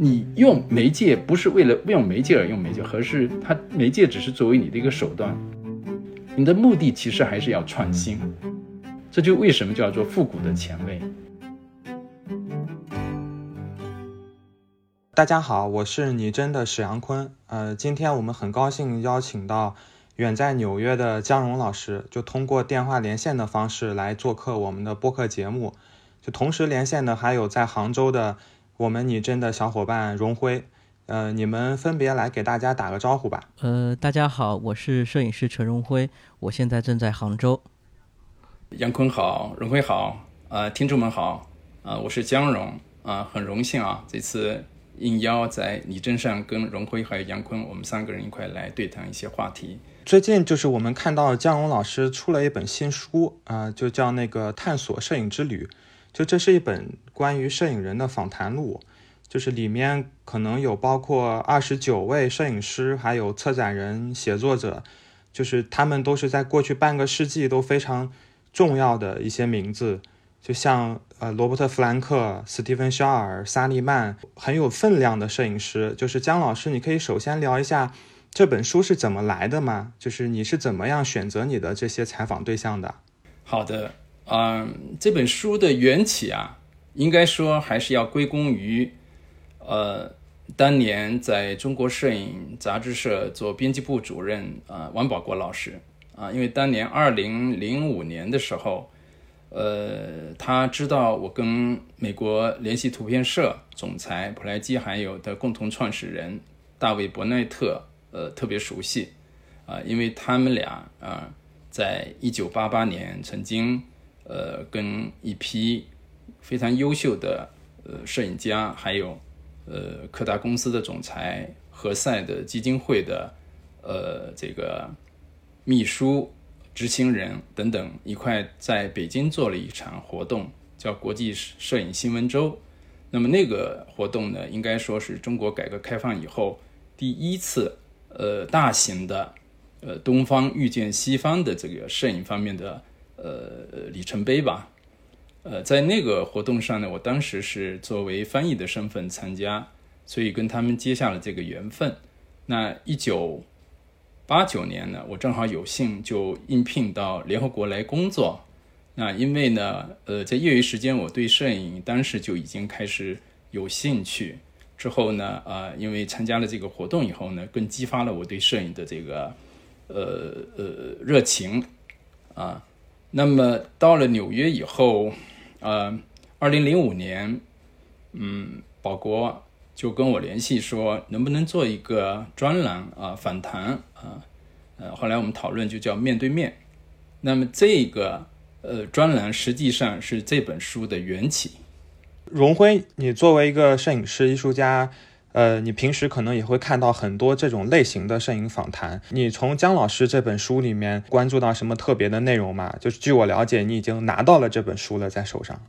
你用媒介不是为了用媒介而用媒介，而是它媒介只是作为你的一个手段。你的目的其实还是要创新，这就为什么叫做复古的前卫。大家好，我是你真的史阳坤。呃，今天我们很高兴邀请到远在纽约的江荣老师，就通过电话连线的方式来做客我们的播客节目。就同时连线的还有在杭州的我们拟真的小伙伴荣辉。呃，你们分别来给大家打个招呼吧。呃，大家好，我是摄影师陈荣辉，我现在正在杭州。杨坤好，荣辉好，啊，听众们好，啊，我是江荣，啊，很荣幸啊，这次应邀在拟真上跟荣辉还有杨坤，我们三个人一块来对谈一些话题。最近就是我们看到江荣老师出了一本新书，啊，就叫那个探索摄影之旅，就这是一本关于摄影人的访谈录。就是里面可能有包括二十九位摄影师，还有策展人、写作者，就是他们都是在过去半个世纪都非常重要的一些名字，就像呃罗伯特·弗兰克、斯蒂芬·肖尔、萨利曼，很有分量的摄影师。就是姜老师，你可以首先聊一下这本书是怎么来的吗？就是你是怎么样选择你的这些采访对象的？好的，嗯，这本书的缘起啊，应该说还是要归功于。呃，当年在中国摄影杂志社做编辑部主任啊，王保国老师啊，因为当年二零零五年的时候，呃，他知道我跟美国联系图片社总裁普莱基还有的共同创始人大卫伯奈特，呃，特别熟悉啊，因为他们俩啊，在一九八八年曾经呃跟一批非常优秀的呃摄影家还有。呃，科达公司的总裁，何塞的基金会的，呃，这个秘书、执行人等等一块在北京做了一场活动，叫国际摄影新闻周。那么那个活动呢，应该说是中国改革开放以后第一次，呃，大型的，呃，东方遇见西方的这个摄影方面的，呃，里程碑吧。呃，在那个活动上呢，我当时是作为翻译的身份参加，所以跟他们结下了这个缘分。那一九八九年呢，我正好有幸就应聘到联合国来工作。那因为呢，呃，在业余时间我对摄影当时就已经开始有兴趣。之后呢，啊，因为参加了这个活动以后呢，更激发了我对摄影的这个呃呃热情啊。那么到了纽约以后。呃，二零零五年，嗯，保国就跟我联系说，能不能做一个专栏啊，访谈啊，呃，后来我们讨论就叫面对面。那么这个呃专栏实际上是这本书的缘起。荣辉，你作为一个摄影师、艺术家，呃，你平时可能也会看到很多这种类型的摄影访谈。你从姜老师这本书里面关注到什么特别的内容吗？就是据我了解，你已经拿到了这本书了，在手上。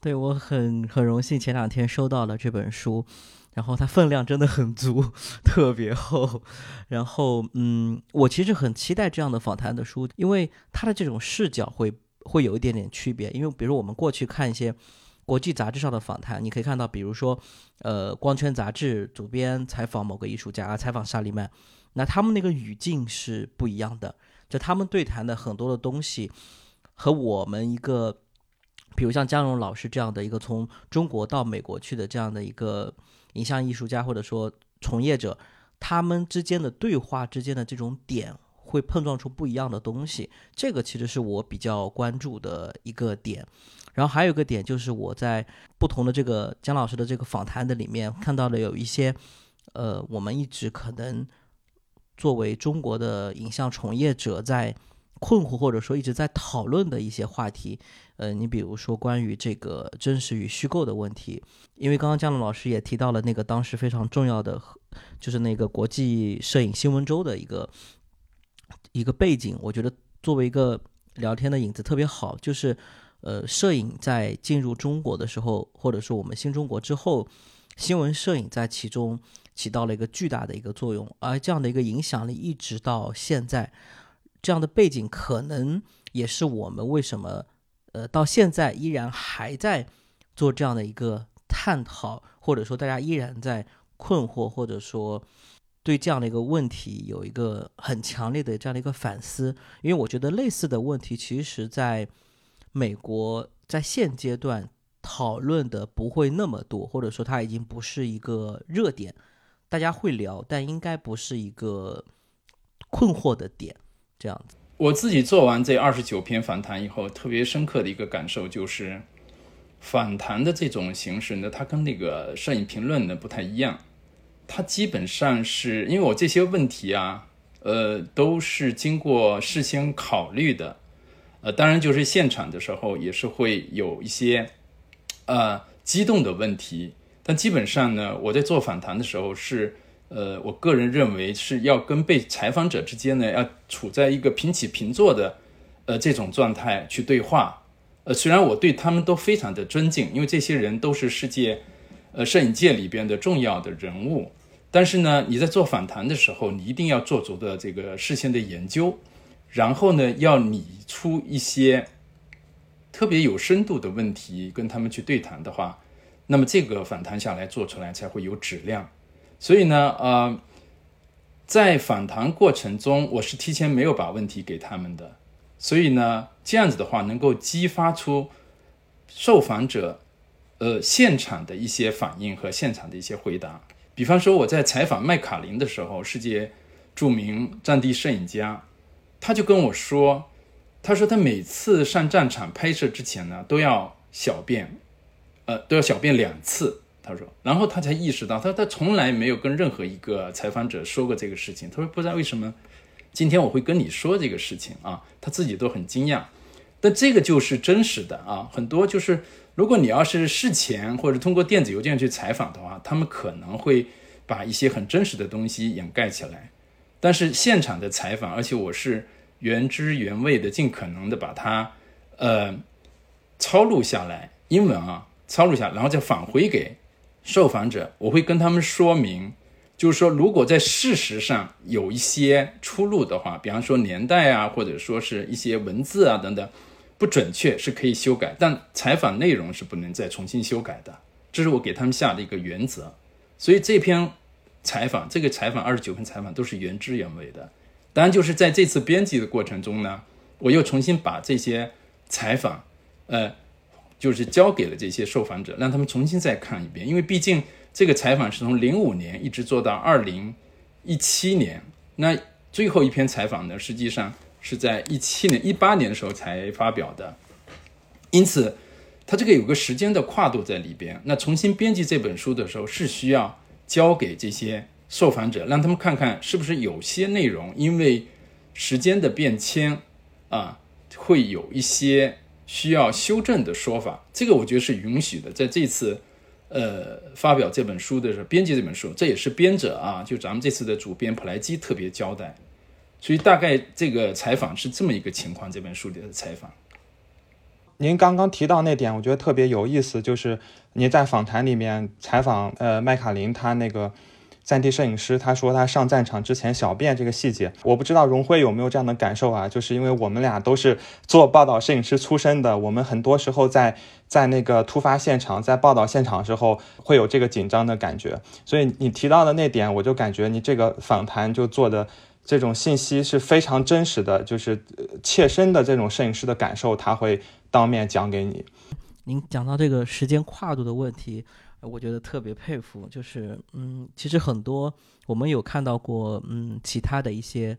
对我很很荣幸，前两天收到了这本书，然后它分量真的很足，特别厚。然后，嗯，我其实很期待这样的访谈的书，因为它的这种视角会会有一点点区别。因为比如我们过去看一些。国际杂志上的访谈，你可以看到，比如说，呃，光圈杂志主编采访某个艺术家，采访沙利曼，那他们那个语境是不一样的，就他们对谈的很多的东西，和我们一个，比如像江荣老师这样的一个从中国到美国去的这样的一个影像艺术家或者说从业者，他们之间的对话之间的这种点，会碰撞出不一样的东西，这个其实是我比较关注的一个点。然后还有一个点就是我在不同的这个姜老师的这个访谈的里面看到了有一些，呃，我们一直可能作为中国的影像从业者在困惑或者说一直在讨论的一些话题，呃，你比如说关于这个真实与虚构的问题，因为刚刚姜老师也提到了那个当时非常重要的，就是那个国际摄影新闻周的一个一个背景，我觉得作为一个聊天的影子特别好，就是。呃，摄影在进入中国的时候，或者说我们新中国之后，新闻摄影在其中起到了一个巨大的一个作用，而这样的一个影响力一直到现在，这样的背景可能也是我们为什么呃到现在依然还在做这样的一个探讨，或者说大家依然在困惑，或者说对这样的一个问题有一个很强烈的这样的一个反思。因为我觉得类似的问题，其实在美国在现阶段讨论的不会那么多，或者说它已经不是一个热点，大家会聊，但应该不是一个困惑的点，这样子。我自己做完这二十九篇访谈以后，特别深刻的一个感受就是，访谈的这种形式呢，它跟那个摄影评论呢不太一样。它基本上是因为我这些问题啊，呃，都是经过事先考虑的。呃，当然就是现场的时候也是会有一些呃激动的问题，但基本上呢，我在做访谈的时候是。呃，我个人认为是要跟被采访者之间呢，要处在一个平起平坐的，呃，这种状态去对话。呃，虽然我对他们都非常的尊敬，因为这些人都是世界，呃，摄影界里边的重要的人物，但是呢，你在做访谈的时候，你一定要做足的这个事先的研究，然后呢，要拟出一些特别有深度的问题跟他们去对谈的话，那么这个访谈下来做出来才会有质量。所以呢，呃，在访谈过程中，我是提前没有把问题给他们的，所以呢，这样子的话能够激发出受访者，呃，现场的一些反应和现场的一些回答。比方说，我在采访麦卡林的时候，世界著名战地摄影家，他就跟我说，他说他每次上战场拍摄之前呢，都要小便，呃，都要小便两次。他说，然后他才意识到，他他从来没有跟任何一个采访者说过这个事情。他说不知道为什么今天我会跟你说这个事情啊，他自己都很惊讶。但这个就是真实的啊，很多就是如果你要是事前或者通过电子邮件去采访的话，他们可能会把一些很真实的东西掩盖起来。但是现场的采访，而且我是原汁原味的，尽可能的把它呃抄录下来，英文啊抄录下，然后再返回给。受访者，我会跟他们说明，就是说，如果在事实上有一些出入的话，比方说年代啊，或者说是一些文字啊等等不准确，是可以修改，但采访内容是不能再重新修改的。这是我给他们下的一个原则。所以这篇采访，这个采访二十九篇采访都是原汁原味的。当然，就是在这次编辑的过程中呢，我又重新把这些采访，呃。就是交给了这些受访者，让他们重新再看一遍，因为毕竟这个采访是从零五年一直做到二零一七年，那最后一篇采访呢，实际上是在一七年、一八年的时候才发表的，因此它这个有个时间的跨度在里边。那重新编辑这本书的时候，是需要交给这些受访者，让他们看看是不是有些内容因为时间的变迁啊，会有一些。需要修正的说法，这个我觉得是允许的。在这次，呃，发表这本书的时候，编辑这本书，这也是编者啊，就咱们这次的主编普莱基特别交代。所以大概这个采访是这么一个情况。这本书里的采访，您刚刚提到那点，我觉得特别有意思，就是您在访谈里面采访呃麦卡林他那个。战地摄影师他说他上战场之前小便这个细节，我不知道荣辉有没有这样的感受啊？就是因为我们俩都是做报道摄影师出身的，我们很多时候在在那个突发现场，在报道现场的时候会有这个紧张的感觉。所以你提到的那点，我就感觉你这个访谈就做的这种信息是非常真实的，就是切身的这种摄影师的感受，他会当面讲给你。您讲到这个时间跨度的问题。我觉得特别佩服，就是嗯，其实很多我们有看到过，嗯，其他的一些，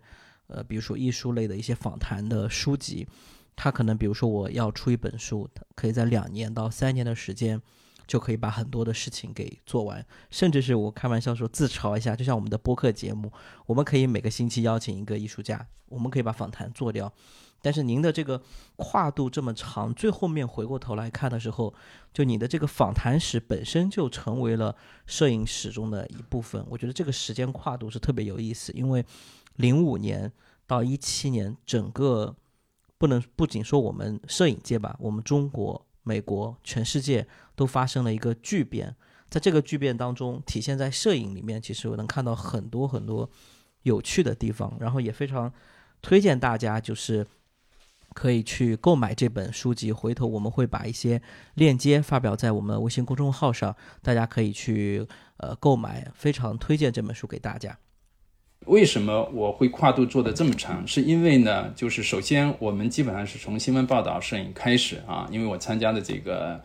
呃，比如说艺术类的一些访谈的书籍，他可能比如说我要出一本书，可以在两年到三年的时间，就可以把很多的事情给做完，甚至是我开玩笑说自嘲一下，就像我们的播客节目，我们可以每个星期邀请一个艺术家，我们可以把访谈做掉。但是您的这个跨度这么长，最后面回过头来看的时候，就你的这个访谈史本身就成为了摄影史中的一部分。我觉得这个时间跨度是特别有意思，因为零五年到一七年，整个不能不仅说我们摄影界吧，我们中国、美国、全世界都发生了一个巨变。在这个巨变当中，体现在摄影里面，其实我能看到很多很多有趣的地方，然后也非常推荐大家就是。可以去购买这本书籍。回头我们会把一些链接发表在我们微信公众号上，大家可以去呃购买。非常推荐这本书给大家。为什么我会跨度做的这么长？是因为呢，就是首先我们基本上是从新闻报道摄影开始啊，因为我参加的这个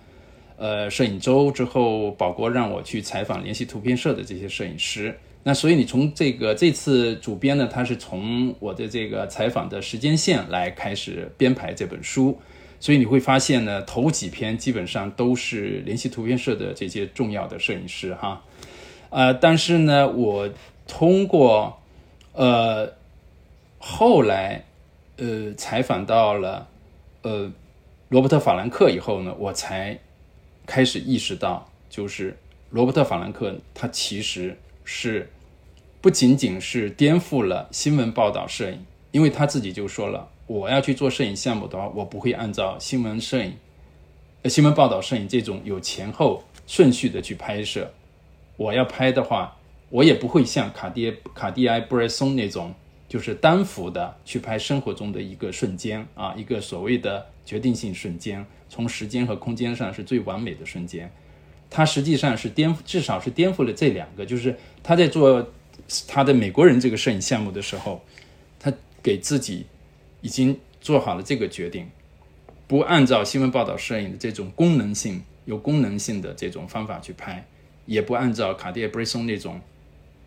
呃摄影周之后，宝国让我去采访联系图片社的这些摄影师。那所以你从这个这次主编呢，他是从我的这个采访的时间线来开始编排这本书，所以你会发现呢，头几篇基本上都是联系图片社的这些重要的摄影师哈，呃，但是呢，我通过。呃，后来，呃，采访到了，呃，罗伯特·法兰克以后呢，我才开始意识到，就是罗伯特·法兰克他其实是不仅仅是颠覆了新闻报道摄影，因为他自己就说了，我要去做摄影项目的话，我不会按照新闻摄影、新闻报道摄影这种有前后顺序的去拍摄，我要拍的话。我也不会像卡迪卡迪埃布莱松那种，就是单幅的去拍生活中的一个瞬间啊，一个所谓的决定性瞬间，从时间和空间上是最完美的瞬间。他实际上是颠覆，至少是颠覆了这两个。就是他在做他的美国人这个摄影项目的时候，他给自己已经做好了这个决定，不按照新闻报道摄影的这种功能性、有功能性的这种方法去拍，也不按照卡地亚布莱松那种。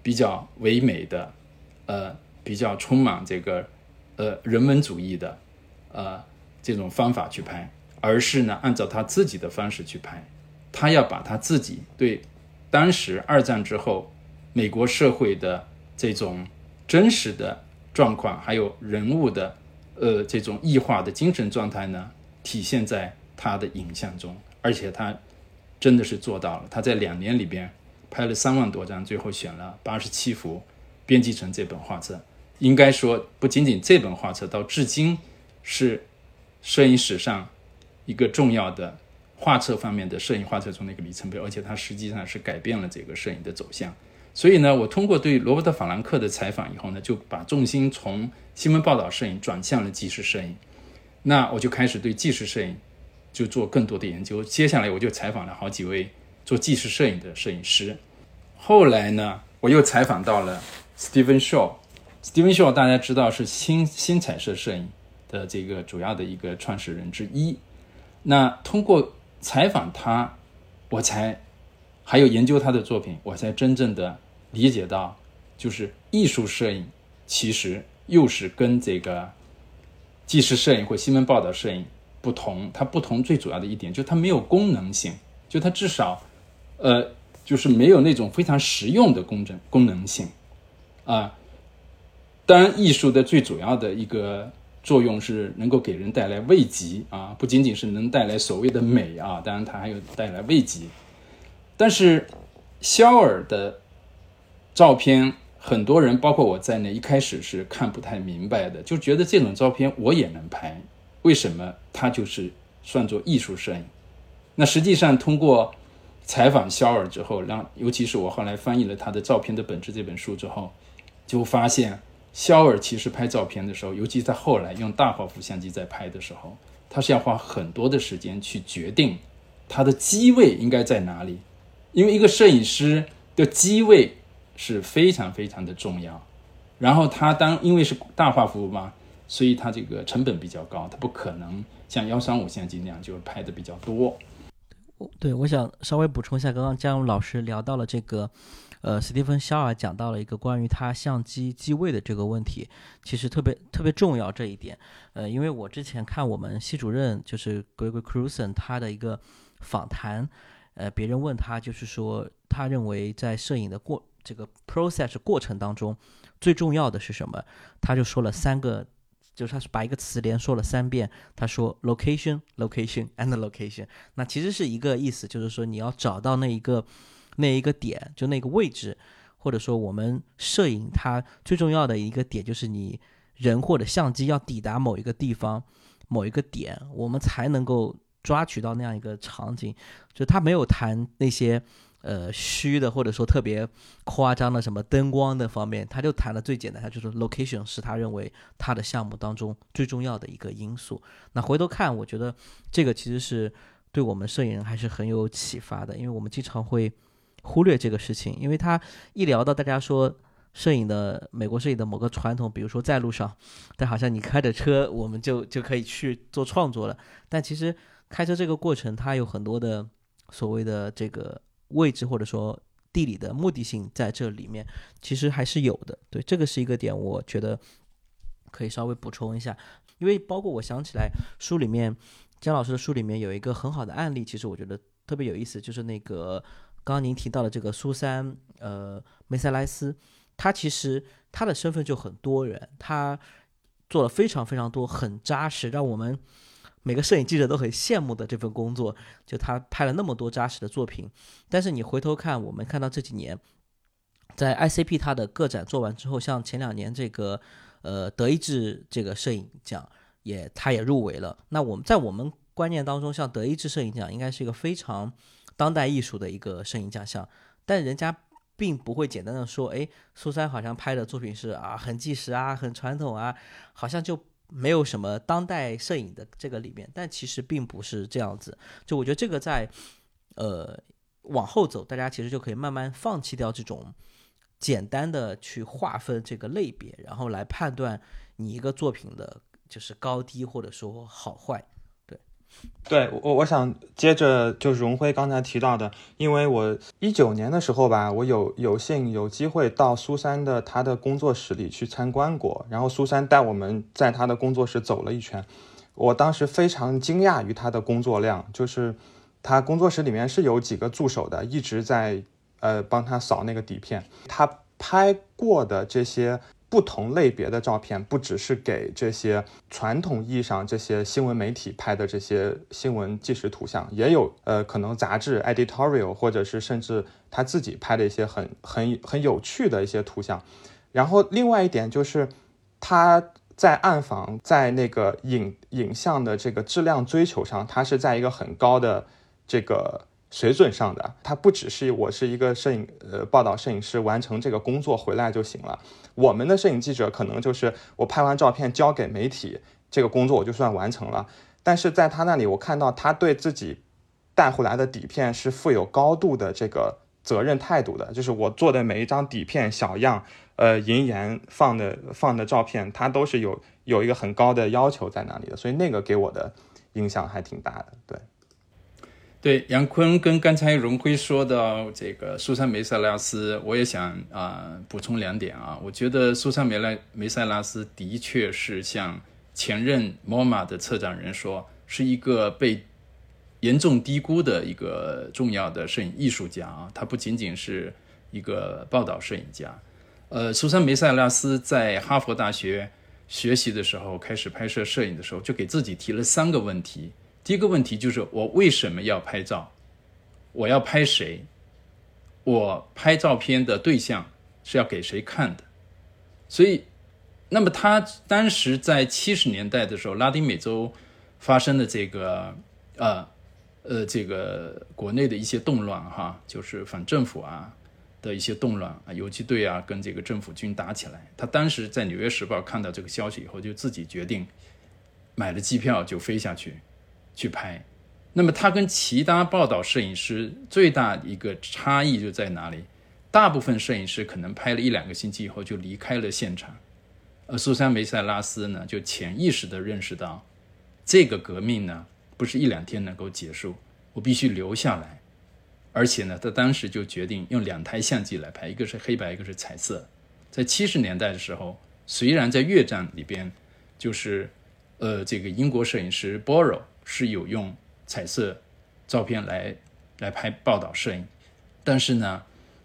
比较唯美的，呃，比较充满这个，呃，人文主义的，呃，这种方法去拍，而是呢，按照他自己的方式去拍，他要把他自己对当时二战之后美国社会的这种真实的状况，还有人物的，呃，这种异化的精神状态呢，体现在他的影像中，而且他真的是做到了，他在两年里边。拍了三万多张，最后选了八十七幅，编辑成这本画册。应该说，不仅仅这本画册到至今是摄影史上一个重要的画册方面的摄影画册中的一个里程碑，而且它实际上是改变了这个摄影的走向。所以呢，我通过对罗伯特·法兰克的采访以后呢，就把重心从新闻报道摄影转向了纪实摄影。那我就开始对纪实摄影就做更多的研究。接下来我就采访了好几位。做纪实摄影的摄影师，后来呢，我又采访到了 Steven Shaw。Steven Shaw 大家知道是新新彩色摄影的这个主要的一个创始人之一。那通过采访他，我才还有研究他的作品，我才真正的理解到，就是艺术摄影其实又是跟这个纪实摄影或新闻报道摄影不同。它不同最主要的一点，就它没有功能性，就它至少。呃，就是没有那种非常实用的功能功能性，啊，当然艺术的最主要的一个作用是能够给人带来慰藉啊，不仅仅是能带来所谓的美啊，当然它还有带来慰藉。但是肖尔的照片，很多人包括我在内，一开始是看不太明白的，就觉得这种照片我也能拍，为什么它就是算作艺术摄影？那实际上通过。采访肖尔之后，让尤其是我后来翻译了他的《照片的本质》这本书之后，就发现肖尔其实拍照片的时候，尤其在后来用大画幅相机在拍的时候，他是要花很多的时间去决定他的机位应该在哪里，因为一个摄影师的机位是非常非常的重要。然后他当因为是大画幅嘛，所以他这个成本比较高，他不可能像幺三五相机那样就拍的比较多。对，我想稍微补充一下，刚刚姜勇老师聊到了这个，呃，斯蒂芬·肖尔讲到了一个关于他相机机位的这个问题，其实特别特别重要这一点。呃，因为我之前看我们系主任就是 Gregory Cruson 他的一个访谈，呃，别人问他就是说，他认为在摄影的过这个 process 过程当中，最重要的是什么？他就说了三个。就是他是把一个词连说了三遍，他说 location location and location，那其实是一个意思，就是说你要找到那一个那一个点，就那个位置，或者说我们摄影它最重要的一个点就是你人或者相机要抵达某一个地方某一个点，我们才能够抓取到那样一个场景。就他没有谈那些呃虚的或者说特别夸张的什么灯光的方面，他就谈的最简单，他就是 location 是他认为他的项目当中最重要的一个因素。那回头看，我觉得这个其实是对我们摄影人还是很有启发的，因为我们经常会忽略这个事情，因为他一聊到大家说。摄影的美国摄影的某个传统，比如说在路上，但好像你开着车，我们就就可以去做创作了。但其实开车这个过程，它有很多的所谓的这个位置或者说地理的目的性在这里面，其实还是有的。对，这个是一个点，我觉得可以稍微补充一下。因为包括我想起来，书里面姜老师的书里面有一个很好的案例，其实我觉得特别有意思，就是那个刚刚您提到的这个苏珊呃梅塞莱斯。他其实他的身份就很多元，他做了非常非常多很扎实，让我们每个摄影记者都很羡慕的这份工作。就他拍了那么多扎实的作品，但是你回头看，我们看到这几年在 ICP 他的个展做完之后，像前两年这个呃德意志这个摄影奖也他也入围了。那我们在我们观念当中，像德意志摄影奖应该是一个非常当代艺术的一个摄影奖项，但人家。并不会简单的说，哎，苏珊好像拍的作品是啊，很纪实啊，很传统啊，好像就没有什么当代摄影的这个里面。但其实并不是这样子。就我觉得这个在，呃，往后走，大家其实就可以慢慢放弃掉这种简单的去划分这个类别，然后来判断你一个作品的就是高低或者说好坏。对我，我想接着就是荣辉刚才提到的，因为我一九年的时候吧，我有有幸有机会到苏珊的他的工作室里去参观过，然后苏珊带我们在他的工作室走了一圈，我当时非常惊讶于他的工作量，就是他工作室里面是有几个助手的，一直在呃帮他扫那个底片，他拍过的这些。不同类别的照片，不只是给这些传统意义上这些新闻媒体拍的这些新闻纪实图像，也有呃可能杂志 editorial，或者是甚至他自己拍的一些很很很有趣的一些图像。然后另外一点就是他在暗房在那个影影像的这个质量追求上，他是在一个很高的这个。水准上的，它不只是我是一个摄影呃报道摄影师，完成这个工作回来就行了。我们的摄影记者可能就是我拍完照片交给媒体，这个工作我就算完成了。但是在他那里，我看到他对自己带回来的底片是负有高度的这个责任态度的，就是我做的每一张底片小样，呃，银盐放的放的照片，他都是有有一个很高的要求在那里的，所以那个给我的影响还挺大的，对。对杨坤跟刚才荣辉说到这个苏珊梅塞拉斯，我也想啊补充两点啊。我觉得苏珊梅莱梅塞拉斯的确是像前任 MoMA 的策展人说，是一个被严重低估的一个重要的摄影艺术家啊。他不仅仅是一个报道摄影家。呃，苏珊梅塞拉斯在哈佛大学学习的时候，开始拍摄摄影的时候，就给自己提了三个问题。第一个问题就是我为什么要拍照？我要拍谁？我拍照片的对象是要给谁看的？所以，那么他当时在七十年代的时候，拉丁美洲发生的这个呃呃这个国内的一些动乱哈，就是反政府啊的一些动乱啊，游击队啊跟这个政府军打起来。他当时在《纽约时报》看到这个消息以后，就自己决定买了机票就飞下去。去拍，那么他跟其他报道摄影师最大一个差异就在哪里？大部分摄影师可能拍了一两个星期以后就离开了现场，而苏珊梅塞拉斯呢，就潜意识的认识到，这个革命呢不是一两天能够结束，我必须留下来。而且呢，他当时就决定用两台相机来拍，一个是黑白，一个是彩色。在七十年代的时候，虽然在越战里边，就是呃这个英国摄影师 Borrow。是有用彩色照片来来拍报道摄影，但是呢，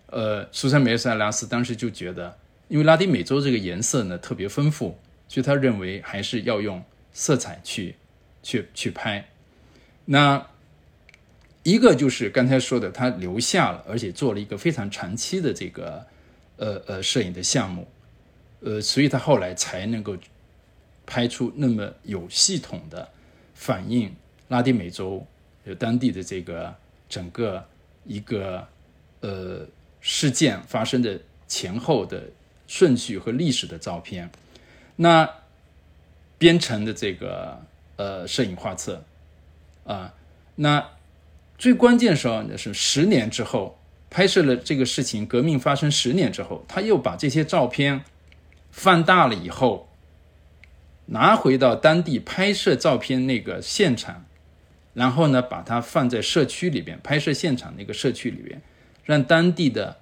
呃，苏珊梅塞拉斯当时就觉得，因为拉丁美洲这个颜色呢特别丰富，所以他认为还是要用色彩去去去拍。那一个就是刚才说的，他留下了，而且做了一个非常长期的这个呃呃摄影的项目，呃，所以他后来才能够拍出那么有系统的。反映拉丁美洲有当地的这个整个一个呃事件发生的前后的顺序和历史的照片。那编成的这个呃摄影画册啊，那最关键时候呢是十年之后拍摄了这个事情，革命发生十年之后，他又把这些照片放大了以后，拿回到当地拍摄照片那个现场，然后呢把它放在社区里边拍摄现场那个社区里边，让当地的。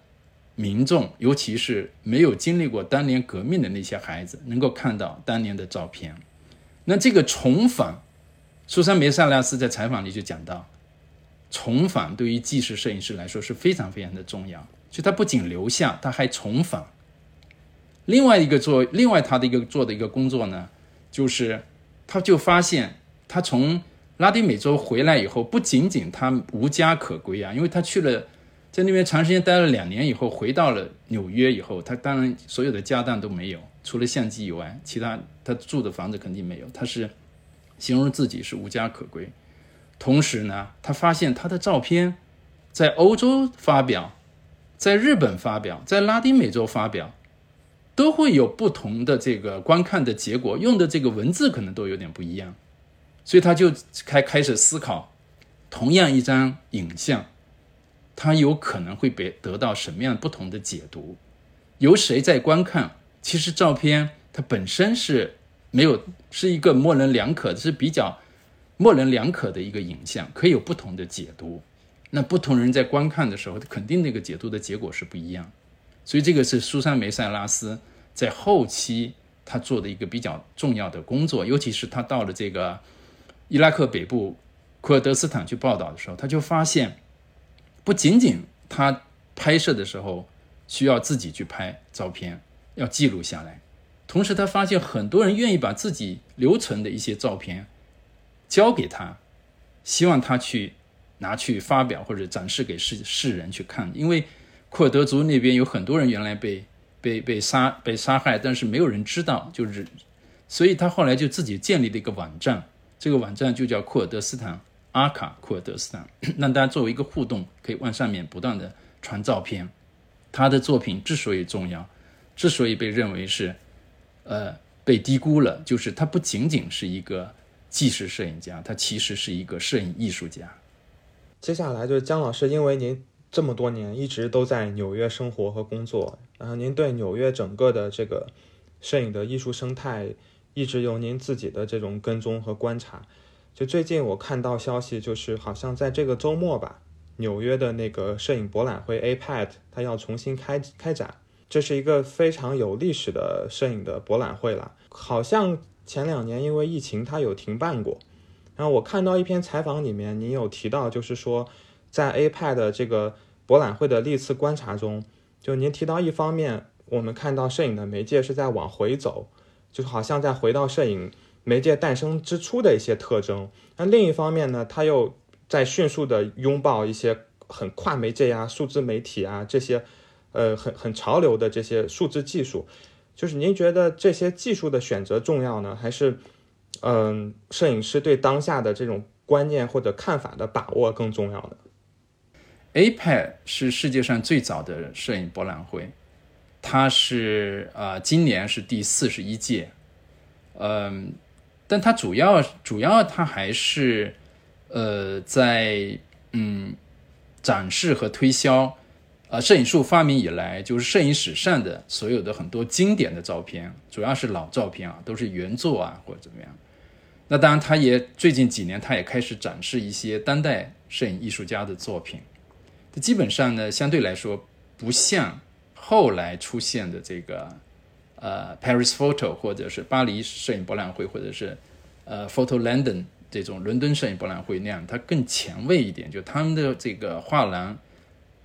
民众，尤其是没有经历过当年革命的那些孩子，能够看到当年的照片。那这个重访，苏珊·梅萨拉斯在采访里就讲到，重访对于纪实摄影师来说是非常非常的重要。就他不仅留下，他还重访。另外一个做，另外他的一个做的一个工作呢，就是他就发现，他从拉丁美洲回来以后，不仅仅他无家可归啊，因为他去了。在那边长时间待了两年以后，回到了纽约以后，他当然所有的家当都没有，除了相机以外，其他他住的房子肯定没有。他是形容自己是无家可归。同时呢，他发现他的照片在欧洲发表，在日本发表，在拉丁美洲发表，都会有不同的这个观看的结果，用的这个文字可能都有点不一样。所以他就开开始思考，同样一张影像。它有可能会被得到什么样不同的解读？由谁在观看？其实照片它本身是没有是一个模棱两可，是比较模棱两可的一个影像，可以有不同的解读。那不同人在观看的时候，肯定那个解读的结果是不一样。所以这个是苏珊·梅塞拉斯在后期他做的一个比较重要的工作，尤其是他到了这个伊拉克北部库尔德斯坦去报道的时候，他就发现。不仅仅他拍摄的时候需要自己去拍照片，要记录下来，同时他发现很多人愿意把自己留存的一些照片交给他，希望他去拿去发表或者展示给世世人去看。因为库尔德族那边有很多人原来被被被杀被杀害，但是没有人知道，就是所以他后来就自己建立了一个网站，这个网站就叫库尔德斯坦。阿卡库尔德斯坦 让大家作为一个互动，可以往上面不断的传照片。他的作品之所以重要，之所以被认为是呃被低估了，就是他不仅仅是一个纪实摄影家，他其实是一个摄影艺术家。接下来就是姜老师，因为您这么多年一直都在纽约生活和工作，然后您对纽约整个的这个摄影的艺术生态一直有您自己的这种跟踪和观察。就最近我看到消息，就是好像在这个周末吧，纽约的那个摄影博览会 APET 它要重新开开展，这是一个非常有历史的摄影的博览会了。好像前两年因为疫情它有停办过。然后我看到一篇采访里面，您有提到，就是说在 APET 这个博览会的历次观察中，就您提到一方面，我们看到摄影的媒介是在往回走，就好像在回到摄影。媒介诞生之初的一些特征，那另一方面呢，它又在迅速的拥抱一些很跨媒介呀、数字媒体啊这些，呃，很很潮流的这些数字技术。就是您觉得这些技术的选择重要呢，还是嗯，摄影师对当下的这种观念或者看法的把握更重要呢？APEC 是世界上最早的摄影博览会，它是啊，今年是第四十一届，嗯。但它主要主要它还是，呃，在嗯展示和推销，呃，摄影术发明以来，就是摄影史上的所有的很多经典的照片，主要是老照片啊，都是原作啊或者怎么样。那当然，它也最近几年，它也开始展示一些当代摄影艺术家的作品。基本上呢，相对来说，不像后来出现的这个。呃，Paris Photo 或者是巴黎摄影博览会，或者是呃 Photo London 这种伦敦摄影博览会那样，它更前卫一点。就他们的这个画廊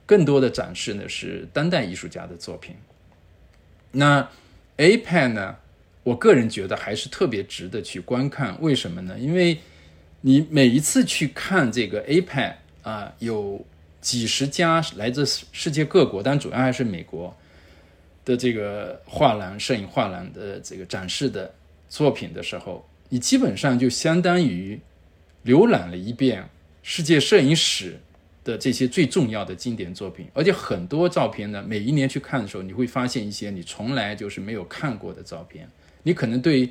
更多的展示呢是当代艺术家的作品。那 APEC 呢，我个人觉得还是特别值得去观看。为什么呢？因为你每一次去看这个 APEC 啊，有几十家来自世界各国，但主要还是美国。的这个画廊、摄影画廊的这个展示的作品的时候，你基本上就相当于浏览了一遍世界摄影史的这些最重要的经典作品，而且很多照片呢，每一年去看的时候，你会发现一些你从来就是没有看过的照片。你可能对，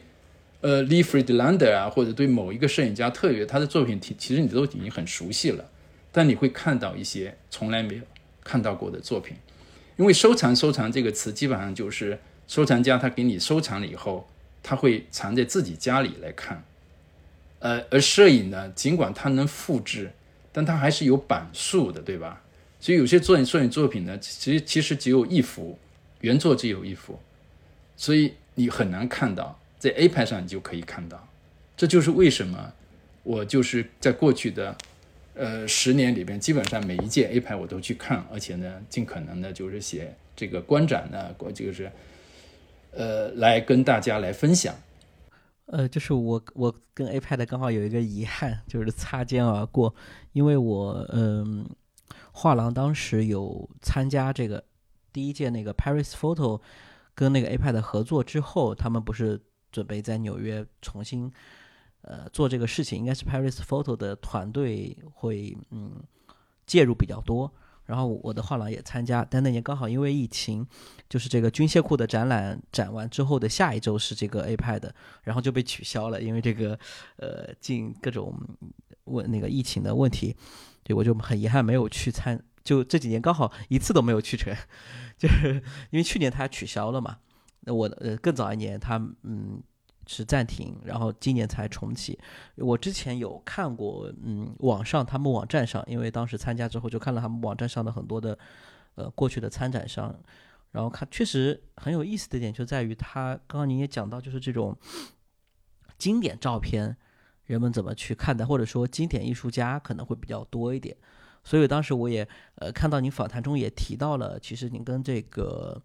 呃，Lee Friedlander 啊，或者对某一个摄影家特别他的作品，其其实你都已经很熟悉了，但你会看到一些从来没有看到过的作品。因为收藏，收藏这个词基本上就是收藏家他给你收藏了以后，他会藏在自己家里来看。呃，而摄影呢，尽管它能复制。但它还是有版数的，对吧？所以有些作摄影作品呢，其实其实只有一幅，原作只有一幅，所以你很难看到，在 A 拍上你就可以看到。这就是为什么我就是在过去的呃十年里边，基本上每一届 A 拍我都去看，而且呢，尽可能的就是写这个观展呢，就是呃来跟大家来分享。呃，就是我我跟 A 派的刚好有一个遗憾，就是擦肩而过，因为我嗯，画廊当时有参加这个第一届那个 Paris Photo 跟那个 A 派的合作之后，他们不是准备在纽约重新呃做这个事情，应该是 Paris Photo 的团队会嗯介入比较多。然后我的画廊也参加，但那年刚好因为疫情，就是这个军械库的展览展完之后的下一周是这个 A 派的，然后就被取消了，因为这个呃进各种问那个疫情的问题，对我就很遗憾没有去参，就这几年刚好一次都没有去成，就是因为去年他取消了嘛，那我呃更早一年他嗯。是暂停，然后今年才重启。我之前有看过，嗯，网上他们网站上，因为当时参加之后就看了他们网站上的很多的，呃，过去的参展商，然后看确实很有意思的点就在于他刚刚您也讲到，就是这种经典照片，人们怎么去看待，或者说经典艺术家可能会比较多一点。所以当时我也呃看到您访谈中也提到了，其实您跟这个。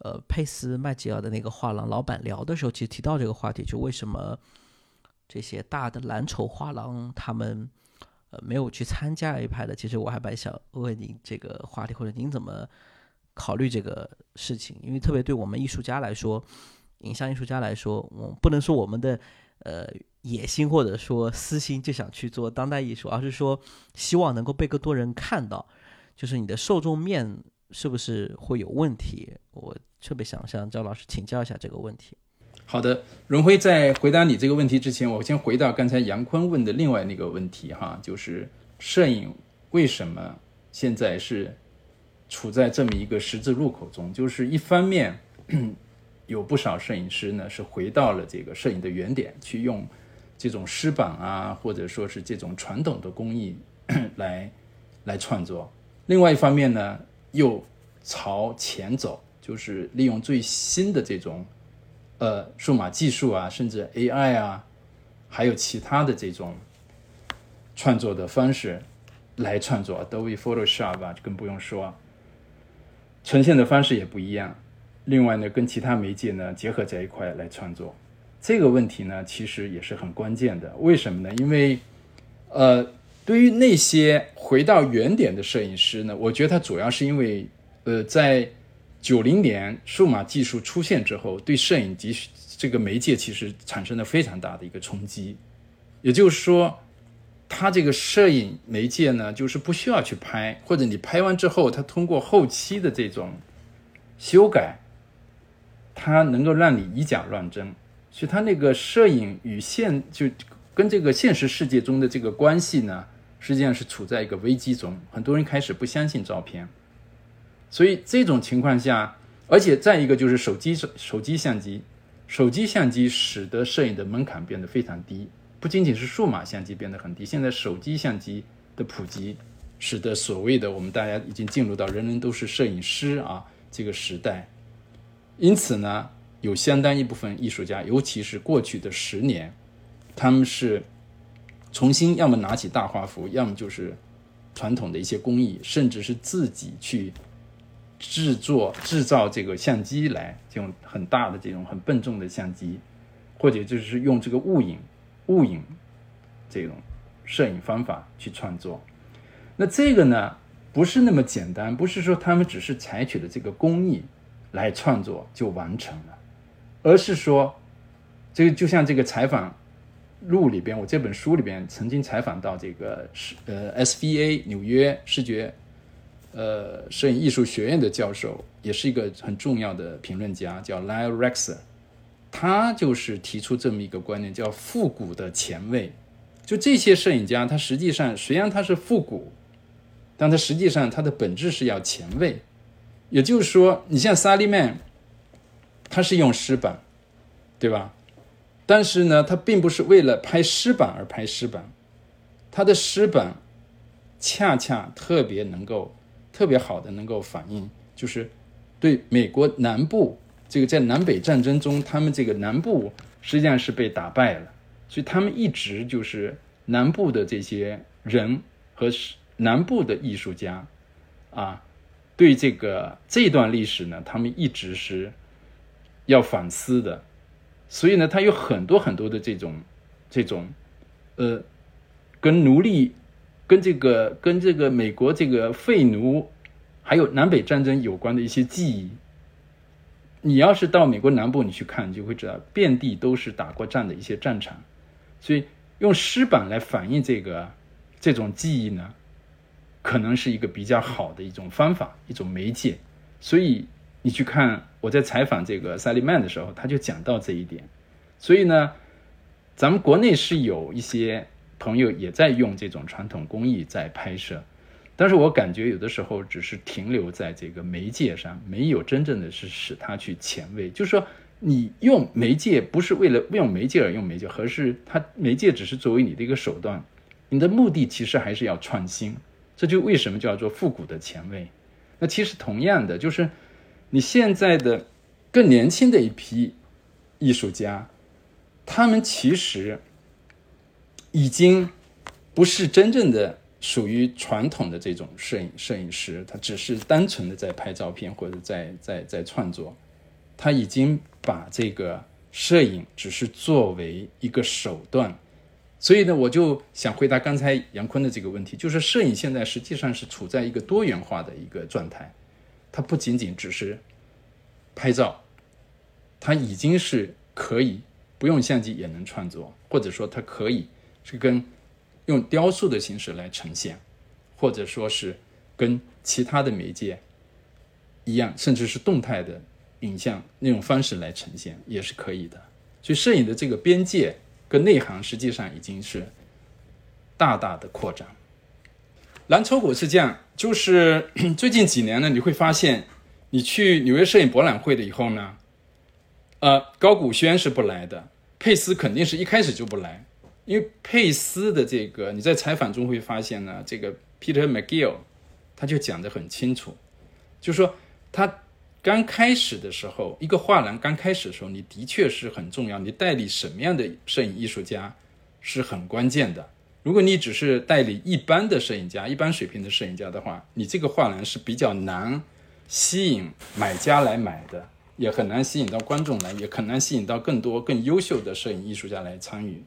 呃，佩斯麦吉尔的那个画廊老板聊的时候，其实提到这个话题，就为什么这些大的蓝筹画廊他们呃没有去参加 A 派的？其实我还蛮想问您这个话题，或者您怎么考虑这个事情？因为特别对我们艺术家来说，影像艺术家来说，我不能说我们的呃野心或者说私心就想去做当代艺术，而是说希望能够被更多人看到，就是你的受众面。是不是会有问题？我特别想向焦老师请教一下这个问题。好的，荣辉在回答你这个问题之前，我先回到刚才杨坤问的另外那个问题哈，就是摄影为什么现在是处在这么一个十字路口中？就是一方面有不少摄影师呢是回到了这个摄影的原点，去用这种湿板啊，或者说是这种传统的工艺 来来创作；另外一方面呢。又朝前走，就是利用最新的这种呃数码技术啊，甚至 AI 啊，还有其他的这种创作的方式来创作。Adobe Photoshop 啊，更不用说，呈现的方式也不一样。另外呢，跟其他媒介呢结合在一块来创作，这个问题呢其实也是很关键的。为什么呢？因为呃。对于那些回到原点的摄影师呢，我觉得他主要是因为，呃，在九零年数码技术出现之后，对摄影及这个媒介其实产生了非常大的一个冲击。也就是说，他这个摄影媒介呢，就是不需要去拍，或者你拍完之后，他通过后期的这种修改，它能够让你以假乱真。所以，他那个摄影与现就跟这个现实世界中的这个关系呢？实际上是处在一个危机中，很多人开始不相信照片，所以这种情况下，而且再一个就是手机手手机相机，手机相机使得摄影的门槛变得非常低，不仅仅是数码相机变得很低，现在手机相机的普及，使得所谓的我们大家已经进入到人人都是摄影师啊这个时代，因此呢，有相当一部分艺术家，尤其是过去的十年，他们是。重新，要么拿起大画幅，要么就是传统的一些工艺，甚至是自己去制作、制造这个相机来，这种很大的、这种很笨重的相机，或者就是用这个雾影、雾影这种摄影方法去创作。那这个呢，不是那么简单，不是说他们只是采取了这个工艺来创作就完成了，而是说，这个就像这个采访。录里边，我这本书里边曾经采访到这个是呃 SVA 纽约视觉呃摄影艺术学院的教授，也是一个很重要的评论家，叫 Lyle Rexer，他就是提出这么一个观念，叫复古的前卫。就这些摄影家，他实际上虽然他是复古，但他实际上他的本质是要前卫。也就是说，你像萨利曼，他是用湿板，对吧？但是呢，他并不是为了拍湿板而拍湿板，他的湿板恰恰特别能够、特别好的能够反映，就是对美国南部这个在南北战争中，他们这个南部实际上是被打败了。所以他们一直就是南部的这些人和南部的艺术家，啊，对这个这段历史呢，他们一直是要反思的。所以呢，他有很多很多的这种这种呃，跟奴隶、跟这个、跟这个美国这个废奴，还有南北战争有关的一些记忆。你要是到美国南部，你去看，你就会知道，遍地都是打过仗的一些战场。所以用湿板来反映这个这种记忆呢，可能是一个比较好的一种方法，一种媒介。所以你去看我在采访这个萨利曼的时候，他就讲到这一点。所以呢，咱们国内是有一些朋友也在用这种传统工艺在拍摄，但是我感觉有的时候只是停留在这个媒介上，没有真正的是使它去前卫，就是说。你用媒介不是为了用媒介而用媒介，而是它媒介只是作为你的一个手段，你的目的其实还是要创新。这就为什么叫做复古的前卫。那其实同样的，就是你现在的更年轻的一批艺术家，他们其实已经不是真正的属于传统的这种摄影摄影师，他只是单纯的在拍照片或者在在在创作。他已经把这个摄影只是作为一个手段，所以呢，我就想回答刚才杨坤的这个问题，就是摄影现在实际上是处在一个多元化的一个状态，它不仅仅只是拍照，它已经是可以不用相机也能创作，或者说它可以是跟用雕塑的形式来呈现，或者说是跟其他的媒介一样，甚至是动态的。影像那种方式来呈现也是可以的，所以摄影的这个边界跟内涵实际上已经是大大的扩展。蓝筹股是这样，就是 最近几年呢，你会发现，你去纽约摄影博览会的以后呢，呃，高古轩是不来的，佩斯肯定是一开始就不来，因为佩斯的这个你在采访中会发现呢，这个 Peter McGill 他就讲得很清楚，就说他。刚开始的时候，一个画廊刚开始的时候，你的确是很重要。你代理什么样的摄影艺术家是很关键的。如果你只是代理一般的摄影家、一般水平的摄影家的话，你这个画廊是比较难吸引买家来买的，也很难吸引到观众来，也很难吸引到更多更优秀的摄影艺术家来参与。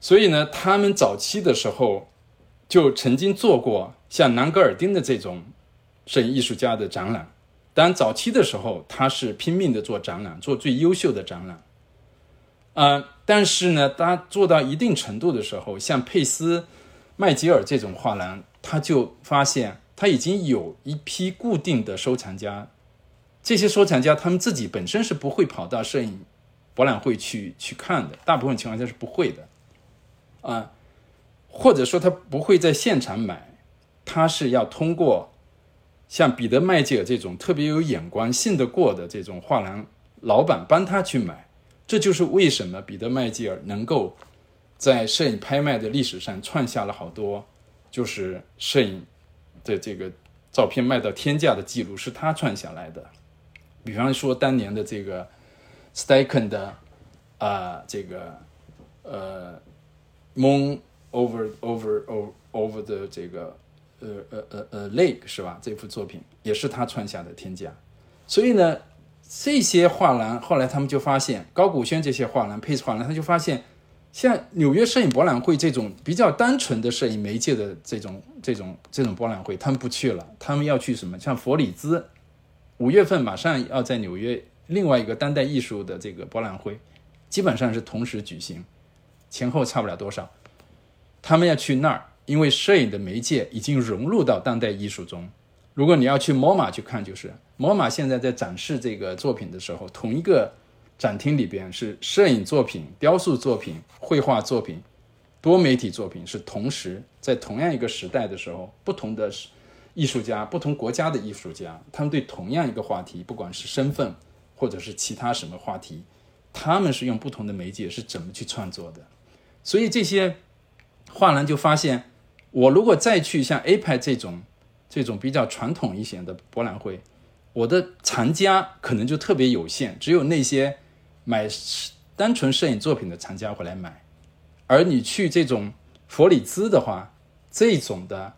所以呢，他们早期的时候就曾经做过像南格尔丁的这种摄影艺术家的展览。当然，早期的时候，他是拼命的做展览，做最优秀的展览。呃，但是呢，他做到一定程度的时候，像佩斯、麦吉尔这种画廊，他就发现他已经有一批固定的收藏家。这些收藏家他们自己本身是不会跑到摄影博览会去去看的，大部分情况下是不会的。啊，或者说他不会在现场买，他是要通过。像彼得麦吉尔这种特别有眼光、信得过的这种画廊老板帮他去买，这就是为什么彼得麦吉尔能够在摄影拍卖的历史上创下了好多就是摄影的这个照片卖到天价的记录，是他创下来的。比方说当年的这个 Steichen 的啊，这个呃 Moon over over over over 的这个。呃呃呃呃，Lake 是吧？这幅作品也是他创下的天价。所以呢，这些画廊后来他们就发现，高古轩这些画廊、配画廊，他就发现，像纽约摄影博览会这种比较单纯的摄影媒介的这种这种这种博览会，他们不去了，他们要去什么？像佛里兹，五月份马上要在纽约另外一个当代艺术的这个博览会，基本上是同时举行。前后差不了多少。他们要去那儿，因为摄影的媒介已经融入到当代艺术中。如果你要去 MoMA 去看，就是 MoMA 现在在展示这个作品的时候，同一个展厅里边是摄影作品、雕塑作品、绘画作品、多媒体作品，是同时在同样一个时代的时候，不同的艺术家、不同国家的艺术家，他们对同样一个话题，不管是身份或者是其他什么话题，他们是用不同的媒介是怎么去创作的。所以这些画廊就发现，我如果再去像 A 派这种。这种比较传统一些的博览会，我的藏家可能就特别有限，只有那些买单纯摄影作品的藏家会来买。而你去这种佛里兹的话，这种的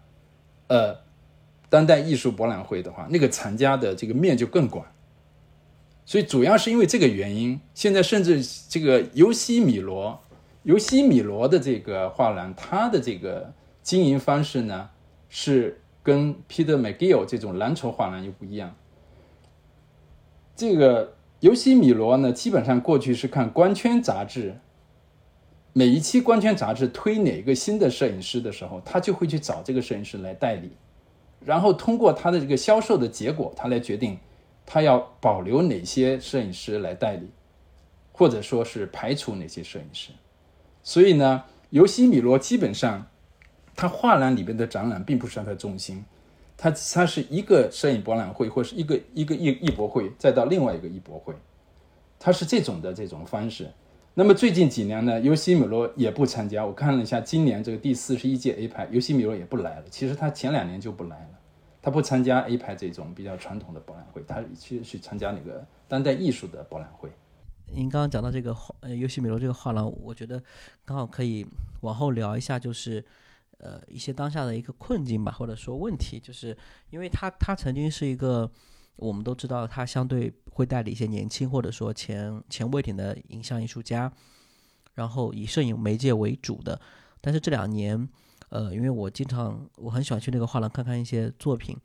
呃当代艺术博览会的话，那个藏家的这个面就更广。所以主要是因为这个原因，现在甚至这个尤西米罗、尤西米罗的这个画廊，它的这个经营方式呢是。跟 Peter McGill 这种蓝筹画廊又不一样。这个尤西米罗呢，基本上过去是看官圈杂志，每一期官圈杂志推哪个新的摄影师的时候，他就会去找这个摄影师来代理，然后通过他的这个销售的结果，他来决定他要保留哪些摄影师来代理，或者说是排除哪些摄影师。所以呢，尤西米罗基本上。它画廊里边的展览并不是它的重心，它它是一个摄影博览会，或是一个一个艺艺博会，再到另外一个艺博会，它是这种的这种方式。那么最近几年呢，尤西米罗也不参加。我看了一下，今年这个第四十一届 A 派，尤西米罗也不来了。其实他前两年就不来了，他不参加 A 派这种比较传统的博览会，他其实去参加那个当代艺术的博览会。您刚刚讲到这个画，呃，尤西米罗这个画廊，我觉得刚好可以往后聊一下，就是。呃，一些当下的一个困境吧，或者说问题，就是因为他他曾经是一个，我们都知道他相对会带领一些年轻或者说前前卫点的影像艺术家，然后以摄影媒介为主的。但是这两年，呃，因为我经常我很喜欢去那个画廊看看一些作品，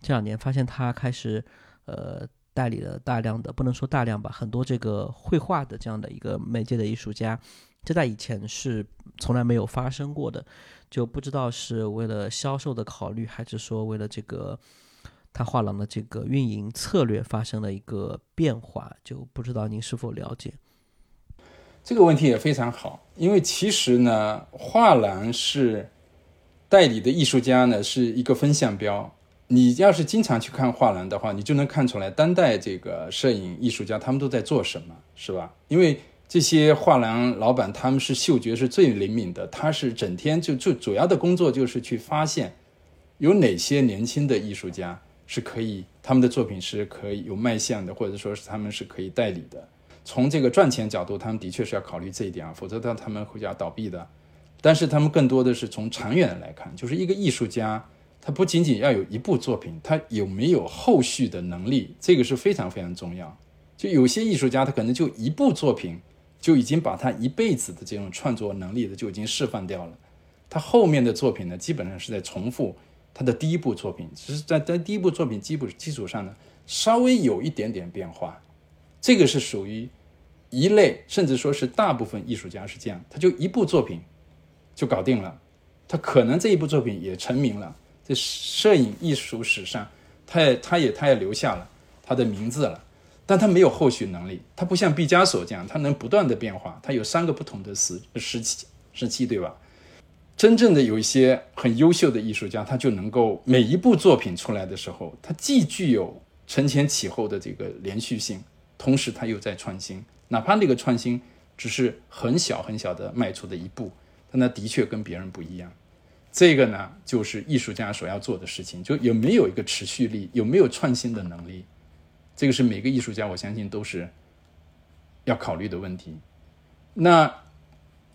这两年发现他开始呃代理了大量的，不能说大量吧，很多这个绘画的这样的一个媒介的艺术家，这在以前是从来没有发生过的。就不知道是为了销售的考虑，还是说为了这个他画廊的这个运营策略发生了一个变化，就不知道您是否了解。这个问题也非常好，因为其实呢，画廊是代理的艺术家呢是一个风向标。你要是经常去看画廊的话，你就能看出来当代这个摄影艺术家他们都在做什么，是吧？因为这些画廊老板，他们是嗅觉是最灵敏的。他是整天就就主要的工作就是去发现，有哪些年轻的艺术家是可以，他们的作品是可以有卖相的，或者说是他们是可以代理的。从这个赚钱角度，他们的确是要考虑这一点啊，否则他他们会要倒闭的。但是他们更多的是从长远来看，就是一个艺术家，他不仅仅要有一部作品，他有没有后续的能力，这个是非常非常重要。就有些艺术家，他可能就一部作品。就已经把他一辈子的这种创作能力的就已经释放掉了，他后面的作品呢，基本上是在重复他的第一部作品，只是在在第一部作品基础基础上呢，稍微有一点点变化。这个是属于一类，甚至说是大部分艺术家是这样，他就一部作品就搞定了，他可能这一部作品也成名了，在摄影艺术史上，他也他也他也留下了他的名字了。但他没有后续能力，他不像毕加索这样，他能不断的变化，他有三个不同的时时期时期，对吧？真正的有一些很优秀的艺术家，他就能够每一部作品出来的时候，他既具有承前启后的这个连续性，同时他又在创新，哪怕那个创新只是很小很小的迈出的一步，但那的确跟别人不一样。这个呢，就是艺术家所要做的事情，就有没有一个持续力，有没有创新的能力。这个是每个艺术家，我相信都是要考虑的问题。那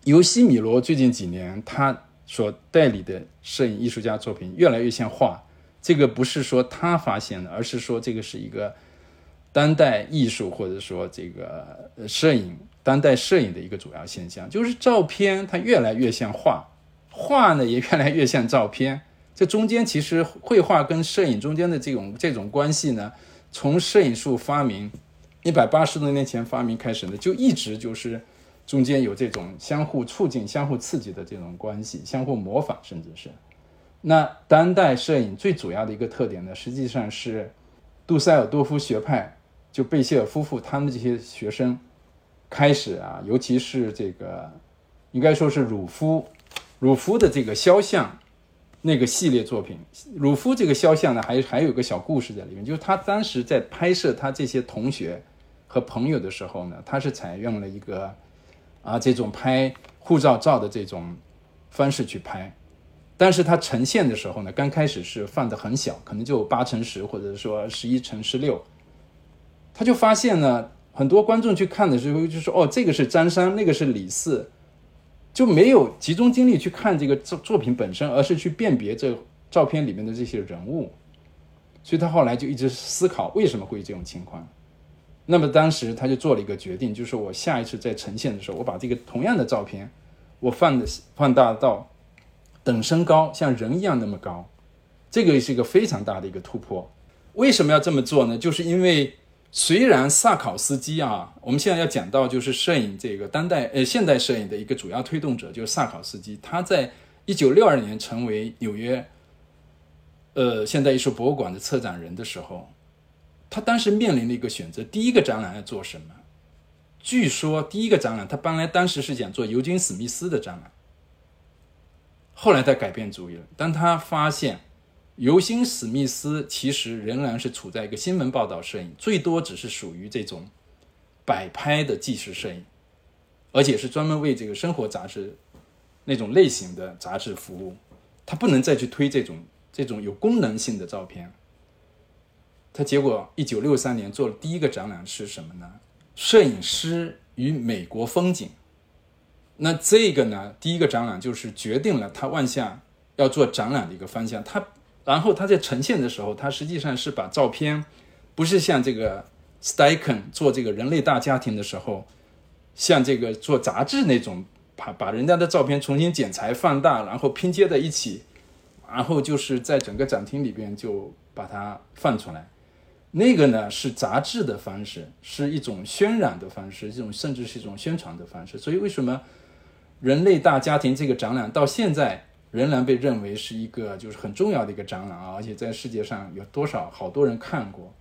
尤西米罗最近几年他所代理的摄影艺术家作品越来越像画，这个不是说他发现的，而是说这个是一个当代艺术或者说这个摄影当代摄影的一个主要现象，就是照片它越来越像画，画呢也越来越像照片。这中间其实绘画跟摄影中间的这种这种关系呢？从摄影术发明一百八十多年前发明开始呢，就一直就是中间有这种相互促进、相互刺激的这种关系，相互模仿，甚至是。那当代摄影最主要的一个特点呢，实际上是杜塞尔多夫学派，就贝谢尔夫妇他们这些学生开始啊，尤其是这个应该说是鲁夫，鲁夫的这个肖像那个系列作品，鲁夫这个肖像呢，还还有个小故事在里面，就是他当时在拍摄他这些同学和朋友的时候呢，他是采用了一个。啊，这种拍护照照的这种方式去拍，但是它呈现的时候呢，刚开始是放的很小，可能就八乘十，或者说十一乘十六。他就发现呢，很多观众去看的时候就说：“哦，这个是张三，那个是李四”，就没有集中精力去看这个作作品本身，而是去辨别这照片里面的这些人物。所以他后来就一直思考为什么会这种情况。那么当时他就做了一个决定，就是我下一次再呈现的时候，我把这个同样的照片，我放的放大到等身高，像人一样那么高，这个是一个非常大的一个突破。为什么要这么做呢？就是因为虽然萨考斯基啊，我们现在要讲到就是摄影这个当代呃现代摄影的一个主要推动者，就是萨考斯基，他在一九六二年成为纽约呃现代艺术博物馆的策展人的时候。他当时面临的一个选择，第一个展览要做什么？据说第一个展览，他本来当时是想做尤金·史密斯的展览，后来他改变主意了。当他发现尤金·史密斯其实仍然是处在一个新闻报道摄影，最多只是属于这种摆拍的纪实摄影，而且是专门为这个生活杂志那种类型的杂志服务，他不能再去推这种这种有功能性的照片。他结果，一九六三年做了第一个展览是什么呢？摄影师与美国风景。那这个呢，第一个展览就是决定了他万象要做展览的一个方向。他然后他在呈现的时候，他实际上是把照片，不是像这个 Steichen 做这个人类大家庭的时候，像这个做杂志那种，把把人家的照片重新剪裁放大，然后拼接在一起，然后就是在整个展厅里边就把它放出来。那个呢是杂志的方式，是一种渲染的方式，这种甚至是一种宣传的方式。所以为什么人类大家庭这个展览到现在仍然被认为是一个就是很重要的一个展览啊？而且在世界上有多少好多人看过，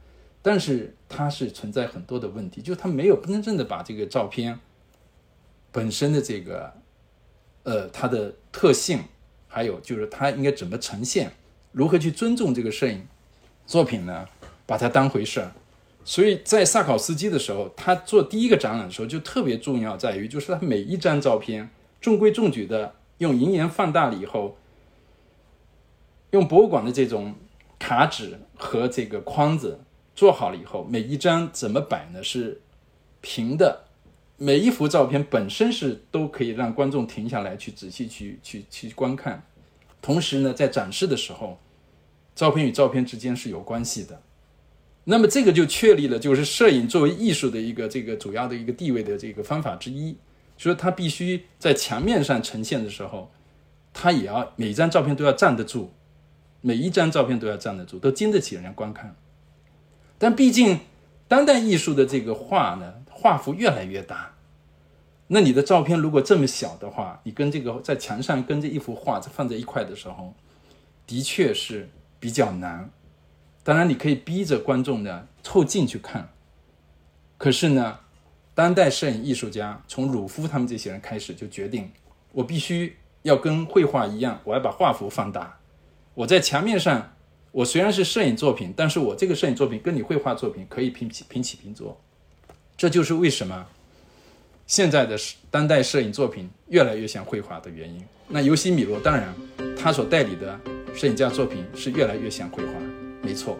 但是它是存在很多的问题，就它没有真正的把这个照片本身的这个呃它的特性，还有就是它应该怎么呈现，如何去尊重这个摄影作品呢？把它当回事儿，所以在萨考斯基的时候，他做第一个展览的时候就特别重要，在于就是他每一张照片中规中矩的用银盐放大了以后，用博物馆的这种卡纸和这个框子做好了以后，每一张怎么摆呢？是平的，每一幅照片本身是都可以让观众停下来去仔细去去去观看，同时呢，在展示的时候，照片与照片之间是有关系的。那么这个就确立了，就是摄影作为艺术的一个这个主要的一个地位的这个方法之一，就是它必须在墙面上呈现的时候，它也要每一张照片都要站得住，每一张照片都要站得住，都经得起人家观看。但毕竟当代艺术的这个画呢，画幅越来越大，那你的照片如果这么小的话，你跟这个在墙上跟这一幅画放在一块的时候，的确是比较难。当然，你可以逼着观众呢凑近去看。可是呢，当代摄影艺术家从鲁夫他们这些人开始就决定，我必须要跟绘画一样，我要把画幅放大。我在墙面上，我虽然是摄影作品，但是我这个摄影作品跟你绘画作品可以平起平起平坐。这就是为什么现在的当代摄影作品越来越像绘画的原因。那尤西米罗当然，他所代理的摄影家作品是越来越像绘画。没错。